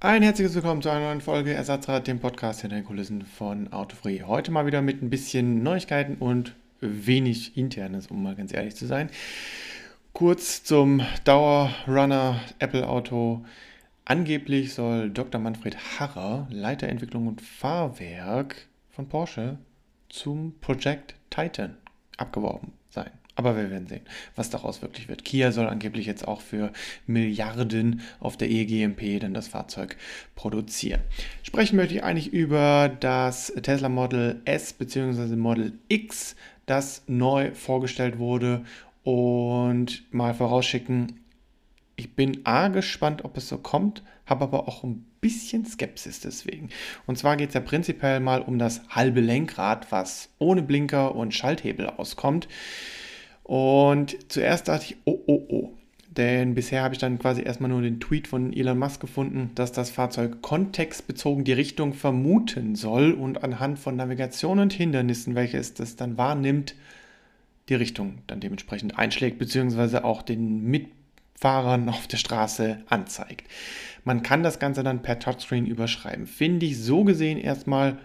Ein herzliches Willkommen zu einer neuen Folge Ersatzrad, dem Podcast hinter den Kulissen von Autofree. Heute mal wieder mit ein bisschen Neuigkeiten und wenig Internes, um mal ganz ehrlich zu sein. Kurz zum Dauerrunner Apple Auto. Angeblich soll Dr. Manfred Harrer, Leiter Entwicklung und Fahrwerk von Porsche, zum Project Titan abgeworben sein. Aber wir werden sehen, was daraus wirklich wird. Kia soll angeblich jetzt auch für Milliarden auf der EGMP dann das Fahrzeug produzieren. Sprechen möchte ich eigentlich über das Tesla Model S bzw. Model X, das neu vorgestellt wurde und mal vorausschicken, ich bin A gespannt, ob es so kommt, habe aber auch ein bisschen Skepsis deswegen. Und zwar geht es ja prinzipiell mal um das halbe Lenkrad, was ohne Blinker und Schalthebel auskommt. Und zuerst dachte ich, oh, oh, oh. Denn bisher habe ich dann quasi erstmal nur den Tweet von Elon Musk gefunden, dass das Fahrzeug kontextbezogen die Richtung vermuten soll und anhand von Navigation und Hindernissen, welche es das dann wahrnimmt, die Richtung dann dementsprechend einschlägt, beziehungsweise auch den Mitfahrern auf der Straße anzeigt. Man kann das Ganze dann per Touchscreen überschreiben. Finde ich so gesehen erstmal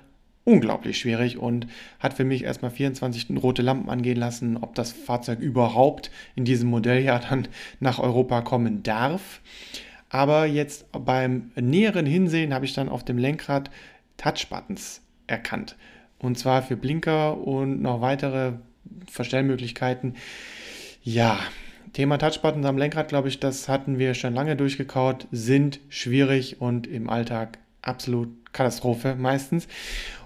unglaublich schwierig und hat für mich erstmal 24 rote Lampen angehen lassen, ob das Fahrzeug überhaupt in diesem Modelljahr dann nach Europa kommen darf. Aber jetzt beim näheren Hinsehen habe ich dann auf dem Lenkrad Touchbuttons erkannt. Und zwar für Blinker und noch weitere Verstellmöglichkeiten. Ja, Thema Touchbuttons am Lenkrad, glaube ich, das hatten wir schon lange durchgekaut, sind schwierig und im Alltag absolut Katastrophe meistens.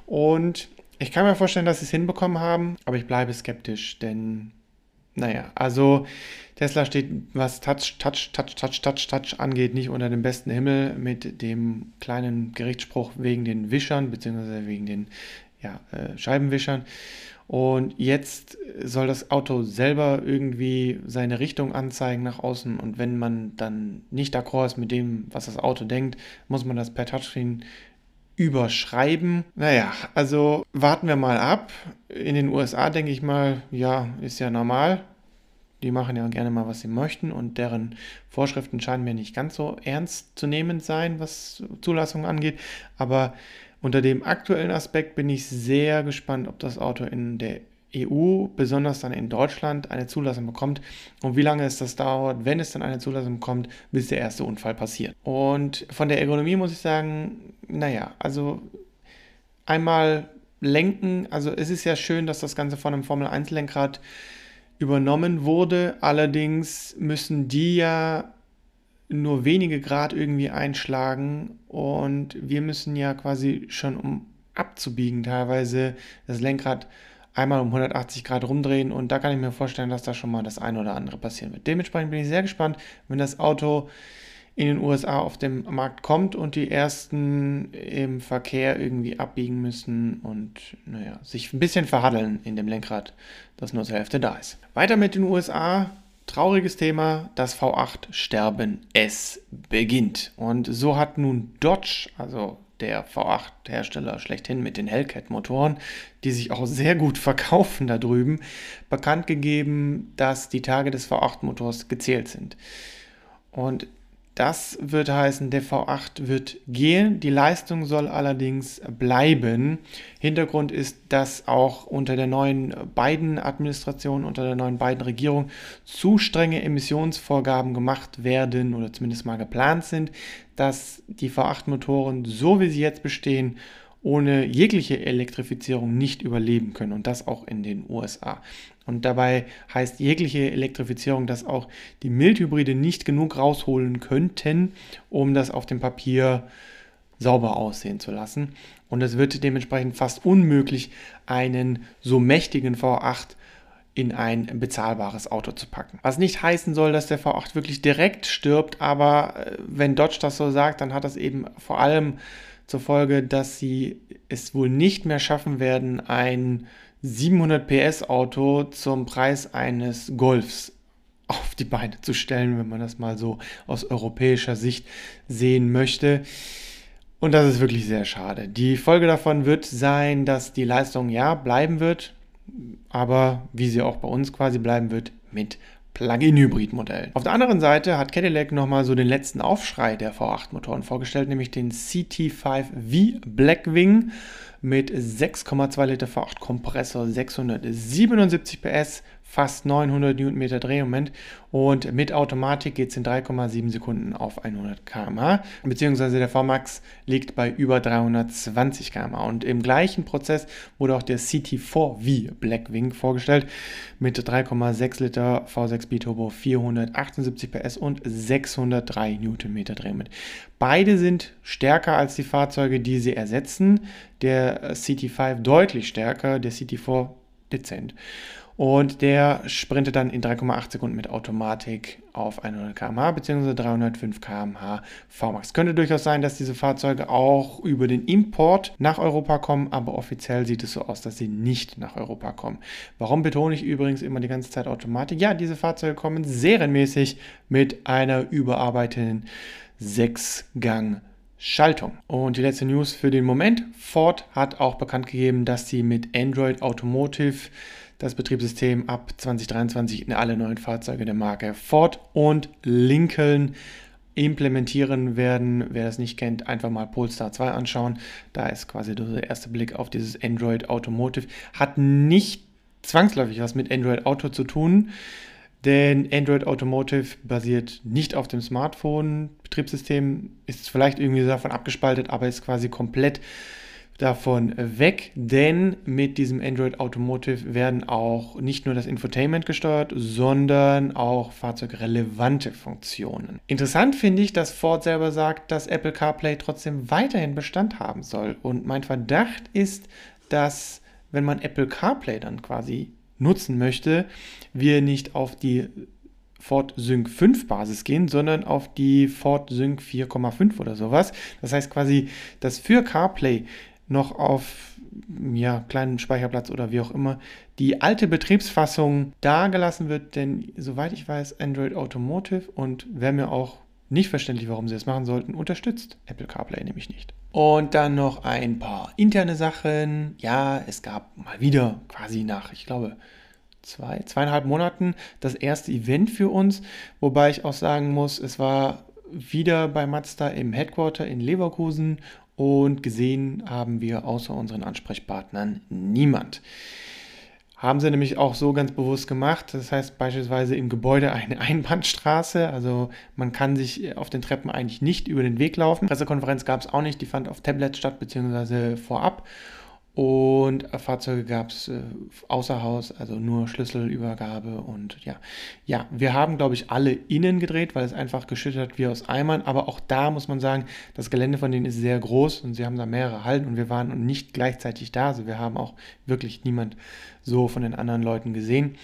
Und ich kann mir vorstellen, dass sie es hinbekommen haben, aber ich bleibe skeptisch, denn naja, also Tesla steht, was Touch, Touch, Touch, Touch, Touch, Touch angeht, nicht unter dem besten Himmel mit dem kleinen Gerichtsspruch wegen den Wischern, beziehungsweise wegen den ja, äh, Scheibenwischern. Und jetzt soll das Auto selber irgendwie seine Richtung anzeigen nach außen. Und wenn man dann nicht d'accord ist mit dem, was das Auto denkt, muss man das per Touchscreen überschreiben. Naja, also warten wir mal ab. In den USA denke ich mal, ja, ist ja normal. Die machen ja gerne mal, was sie möchten und deren Vorschriften scheinen mir nicht ganz so ernst zu nehmen sein, was Zulassung angeht. Aber unter dem aktuellen Aspekt bin ich sehr gespannt, ob das Auto in der EU, besonders dann in Deutschland, eine Zulassung bekommt und wie lange es das dauert, wenn es dann eine Zulassung bekommt, bis der erste Unfall passiert. Und von der Ergonomie muss ich sagen, naja, also einmal lenken, also es ist ja schön, dass das Ganze von einem Formel 1 Lenkrad übernommen wurde, allerdings müssen die ja nur wenige Grad irgendwie einschlagen und wir müssen ja quasi schon um abzubiegen teilweise das Lenkrad einmal um 180 Grad rumdrehen und da kann ich mir vorstellen, dass da schon mal das eine oder andere passieren wird. Dementsprechend bin ich sehr gespannt, wenn das Auto in den USA auf dem Markt kommt und die ersten im Verkehr irgendwie abbiegen müssen und naja, sich ein bisschen verhaddeln in dem Lenkrad, das nur zur Hälfte da ist. Weiter mit den USA. Trauriges Thema, das V8-Sterben. Es beginnt. Und so hat nun Dodge, also der V8-Hersteller schlechthin mit den Hellcat-Motoren, die sich auch sehr gut verkaufen da drüben, bekannt gegeben, dass die Tage des V8-Motors gezählt sind. Und das wird heißen, der V8 wird gehen, die Leistung soll allerdings bleiben. Hintergrund ist, dass auch unter der neuen Biden-Administration, unter der neuen Biden-Regierung zu strenge Emissionsvorgaben gemacht werden oder zumindest mal geplant sind, dass die V8-Motoren, so wie sie jetzt bestehen, ohne jegliche Elektrifizierung nicht überleben können und das auch in den USA. Und dabei heißt jegliche Elektrifizierung, dass auch die Mildhybride nicht genug rausholen könnten, um das auf dem Papier sauber aussehen zu lassen. Und es wird dementsprechend fast unmöglich, einen so mächtigen V8 in ein bezahlbares Auto zu packen. Was nicht heißen soll, dass der V8 wirklich direkt stirbt, aber äh, wenn Dodge das so sagt, dann hat das eben vor allem zur Folge, dass sie es wohl nicht mehr schaffen werden, ein 700 PS Auto zum Preis eines Golfs auf die Beine zu stellen, wenn man das mal so aus europäischer Sicht sehen möchte. Und das ist wirklich sehr schade. Die Folge davon wird sein, dass die Leistung ja bleiben wird, aber wie sie auch bei uns quasi bleiben wird, mit Plug-in-Hybrid-Modell. Auf der anderen Seite hat Cadillac nochmal so den letzten Aufschrei der V8-Motoren vorgestellt, nämlich den CT5V Blackwing mit 6,2 Liter V8 Kompressor, 677 PS, fast 900 Newtonmeter Drehmoment und mit Automatik geht es in 3,7 Sekunden auf 100 km/h, beziehungsweise der VMAX liegt bei über 320 km/h und im gleichen Prozess wurde auch der CT4V Blackwing vorgestellt mit 3,6 Liter V6 Biturbo, 478 PS und 603 Newtonmeter Drehmoment. Beide sind stärker als die Fahrzeuge, die sie ersetzen. Der CT5 deutlich stärker, der CT4 dezent. Und der sprintet dann in 3,8 Sekunden mit Automatik auf 100 km/h bzw. 305 km/h VMAX. Könnte durchaus sein, dass diese Fahrzeuge auch über den Import nach Europa kommen, aber offiziell sieht es so aus, dass sie nicht nach Europa kommen. Warum betone ich übrigens immer die ganze Zeit Automatik? Ja, diese Fahrzeuge kommen serienmäßig mit einer überarbeiteten 6-Gang- Schaltung. Und die letzte News für den Moment. Ford hat auch bekannt gegeben, dass sie mit Android Automotive das Betriebssystem ab 2023 in alle neuen Fahrzeuge der Marke Ford und Lincoln implementieren werden. Wer das nicht kennt, einfach mal Polestar 2 anschauen. Da ist quasi der erste Blick auf dieses Android Automotive. Hat nicht zwangsläufig was mit Android Auto zu tun, denn Android Automotive basiert nicht auf dem Smartphone. Betriebssystem ist vielleicht irgendwie davon abgespaltet, aber ist quasi komplett davon weg, denn mit diesem Android Automotive werden auch nicht nur das Infotainment gesteuert, sondern auch fahrzeugrelevante Funktionen. Interessant finde ich, dass Ford selber sagt, dass Apple CarPlay trotzdem weiterhin Bestand haben soll. Und mein Verdacht ist, dass wenn man Apple CarPlay dann quasi nutzen möchte, wir nicht auf die Ford Sync 5 Basis gehen, sondern auf die Ford Sync 4,5 oder sowas. Das heißt quasi, dass für CarPlay noch auf ja, kleinen Speicherplatz oder wie auch immer die alte Betriebsfassung da gelassen wird, denn soweit ich weiß, Android Automotive und wäre mir auch nicht verständlich, warum sie das machen sollten, unterstützt Apple CarPlay nämlich nicht. Und dann noch ein paar interne Sachen. Ja, es gab mal wieder quasi nach, ich glaube, zwei, zweieinhalb Monaten das erste Event für uns, wobei ich auch sagen muss, es war wieder bei Mazda im Headquarter in Leverkusen und gesehen haben wir außer unseren Ansprechpartnern niemand. Haben sie nämlich auch so ganz bewusst gemacht. Das heißt beispielsweise im Gebäude eine Einbahnstraße. Also man kann sich auf den Treppen eigentlich nicht über den Weg laufen. Pressekonferenz gab es auch nicht. Die fand auf Tablet statt, beziehungsweise vorab. Und Fahrzeuge gab es äh, außer Haus, also nur Schlüsselübergabe und ja. Ja, wir haben, glaube ich, alle innen gedreht, weil es einfach geschüttet wie aus Eimern. Aber auch da muss man sagen, das Gelände von denen ist sehr groß und sie haben da mehrere Hallen und wir waren nicht gleichzeitig da. Also wir haben auch wirklich niemand so von den anderen Leuten gesehen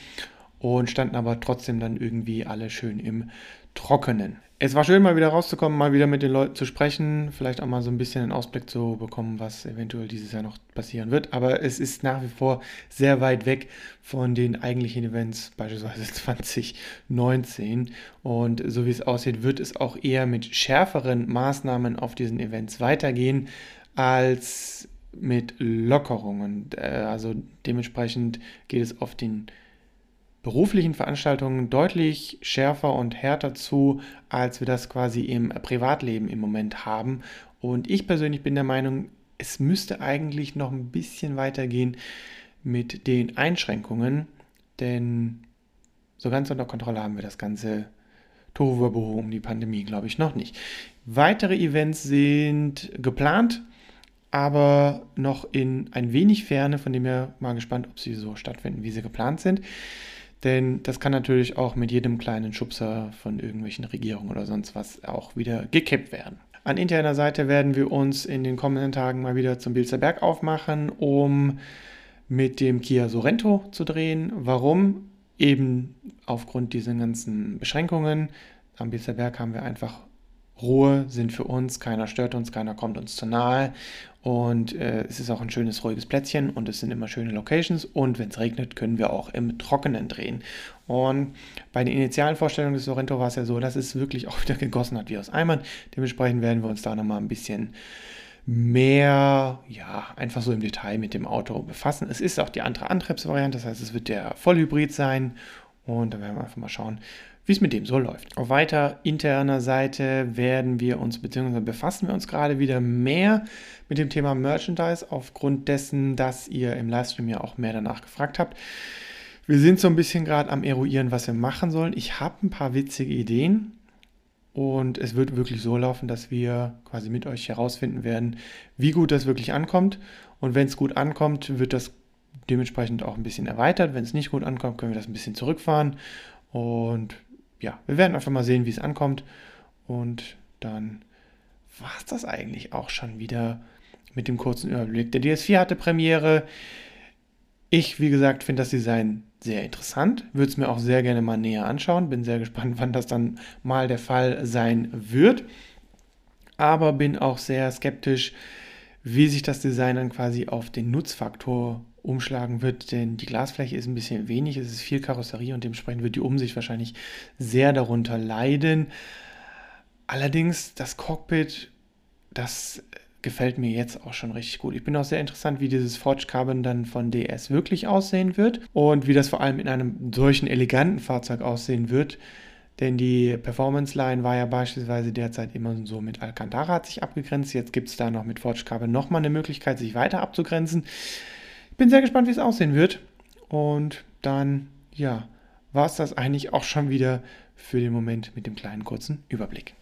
und standen aber trotzdem dann irgendwie alle schön im Trockenen. Es war schön, mal wieder rauszukommen, mal wieder mit den Leuten zu sprechen, vielleicht auch mal so ein bisschen einen Ausblick zu bekommen, was eventuell dieses Jahr noch passieren wird. Aber es ist nach wie vor sehr weit weg von den eigentlichen Events, beispielsweise 2019. Und so wie es aussieht, wird es auch eher mit schärferen Maßnahmen auf diesen Events weitergehen als mit Lockerungen. Äh, also dementsprechend geht es auf den beruflichen Veranstaltungen deutlich schärfer und härter zu, als wir das quasi im Privatleben im Moment haben. Und ich persönlich bin der Meinung, es müsste eigentlich noch ein bisschen weitergehen mit den Einschränkungen, denn so ganz unter Kontrolle haben wir das ganze Tohuwabohu um die Pandemie, glaube ich, noch nicht. Weitere Events sind geplant, aber noch in ein wenig Ferne, von dem wir mal gespannt, ob sie so stattfinden, wie sie geplant sind. Denn das kann natürlich auch mit jedem kleinen Schubser von irgendwelchen Regierungen oder sonst was auch wieder gekippt werden. An interner Seite werden wir uns in den kommenden Tagen mal wieder zum Bilzer Berg aufmachen, um mit dem Kia Sorento zu drehen. Warum? Eben aufgrund dieser ganzen Beschränkungen. Am Bilzer Berg haben wir einfach Ruhe, sind für uns, keiner stört uns, keiner kommt uns zu nahe und äh, es ist auch ein schönes, ruhiges Plätzchen und es sind immer schöne Locations. Und wenn es regnet, können wir auch im Trockenen drehen. Und bei den initialen Vorstellungen des Sorrento war es ja so, dass es wirklich auch wieder gegossen hat wie aus Eimern. Dementsprechend werden wir uns da nochmal ein bisschen mehr, ja, einfach so im Detail mit dem Auto befassen. Es ist auch die andere Antriebsvariante, das heißt, es wird der Vollhybrid sein Und da werden wir einfach mal schauen, wie es mit dem so läuft. Auf weiter interner Seite werden wir uns, beziehungsweise befassen wir uns gerade wieder mehr mit dem Thema Merchandise, aufgrund dessen, dass ihr im Livestream ja auch mehr danach gefragt habt. Wir sind so ein bisschen gerade am Eruieren, was wir machen sollen. Ich habe ein paar witzige Ideen und es wird wirklich so laufen, dass wir quasi mit euch herausfinden werden, wie gut das wirklich ankommt. Und wenn es gut ankommt, wird das dementsprechend auch ein bisschen erweitert. Wenn es nicht gut ankommt, können wir das ein bisschen zurückfahren. Und ja, wir werden einfach mal sehen, wie es ankommt. Und dann war es das eigentlich auch schon wieder mit dem kurzen Überblick. Der DS4 hatte Premiere. Ich, wie gesagt, finde das Design sehr interessant. Würde es mir auch sehr gerne mal näher anschauen. Bin sehr gespannt, wann das dann mal der Fall sein wird. Aber bin auch sehr skeptisch, wie sich das Design dann quasi auf den Nutzfaktor umschlagen wird, denn die Glasfläche ist ein bisschen wenig, es ist viel Karosserie und dementsprechend wird die Umsicht wahrscheinlich sehr darunter leiden. Allerdings das Cockpit, das gefällt mir jetzt auch schon richtig gut. Ich bin auch sehr interessant, wie dieses Forge Carbon dann von DS wirklich aussehen wird und wie das vor allem in einem solchen eleganten Fahrzeug aussehen wird. Denn die Performance Line war ja beispielsweise derzeit immer so mit Alcantara hat sich abgegrenzt. Jetzt gibt es da noch mit Forge Carbon nochmal eine Möglichkeit, sich weiter abzugrenzen. Bin sehr gespannt, wie es aussehen wird. Und dann, ja, war es das eigentlich auch schon wieder für den Moment mit dem kleinen kurzen Überblick.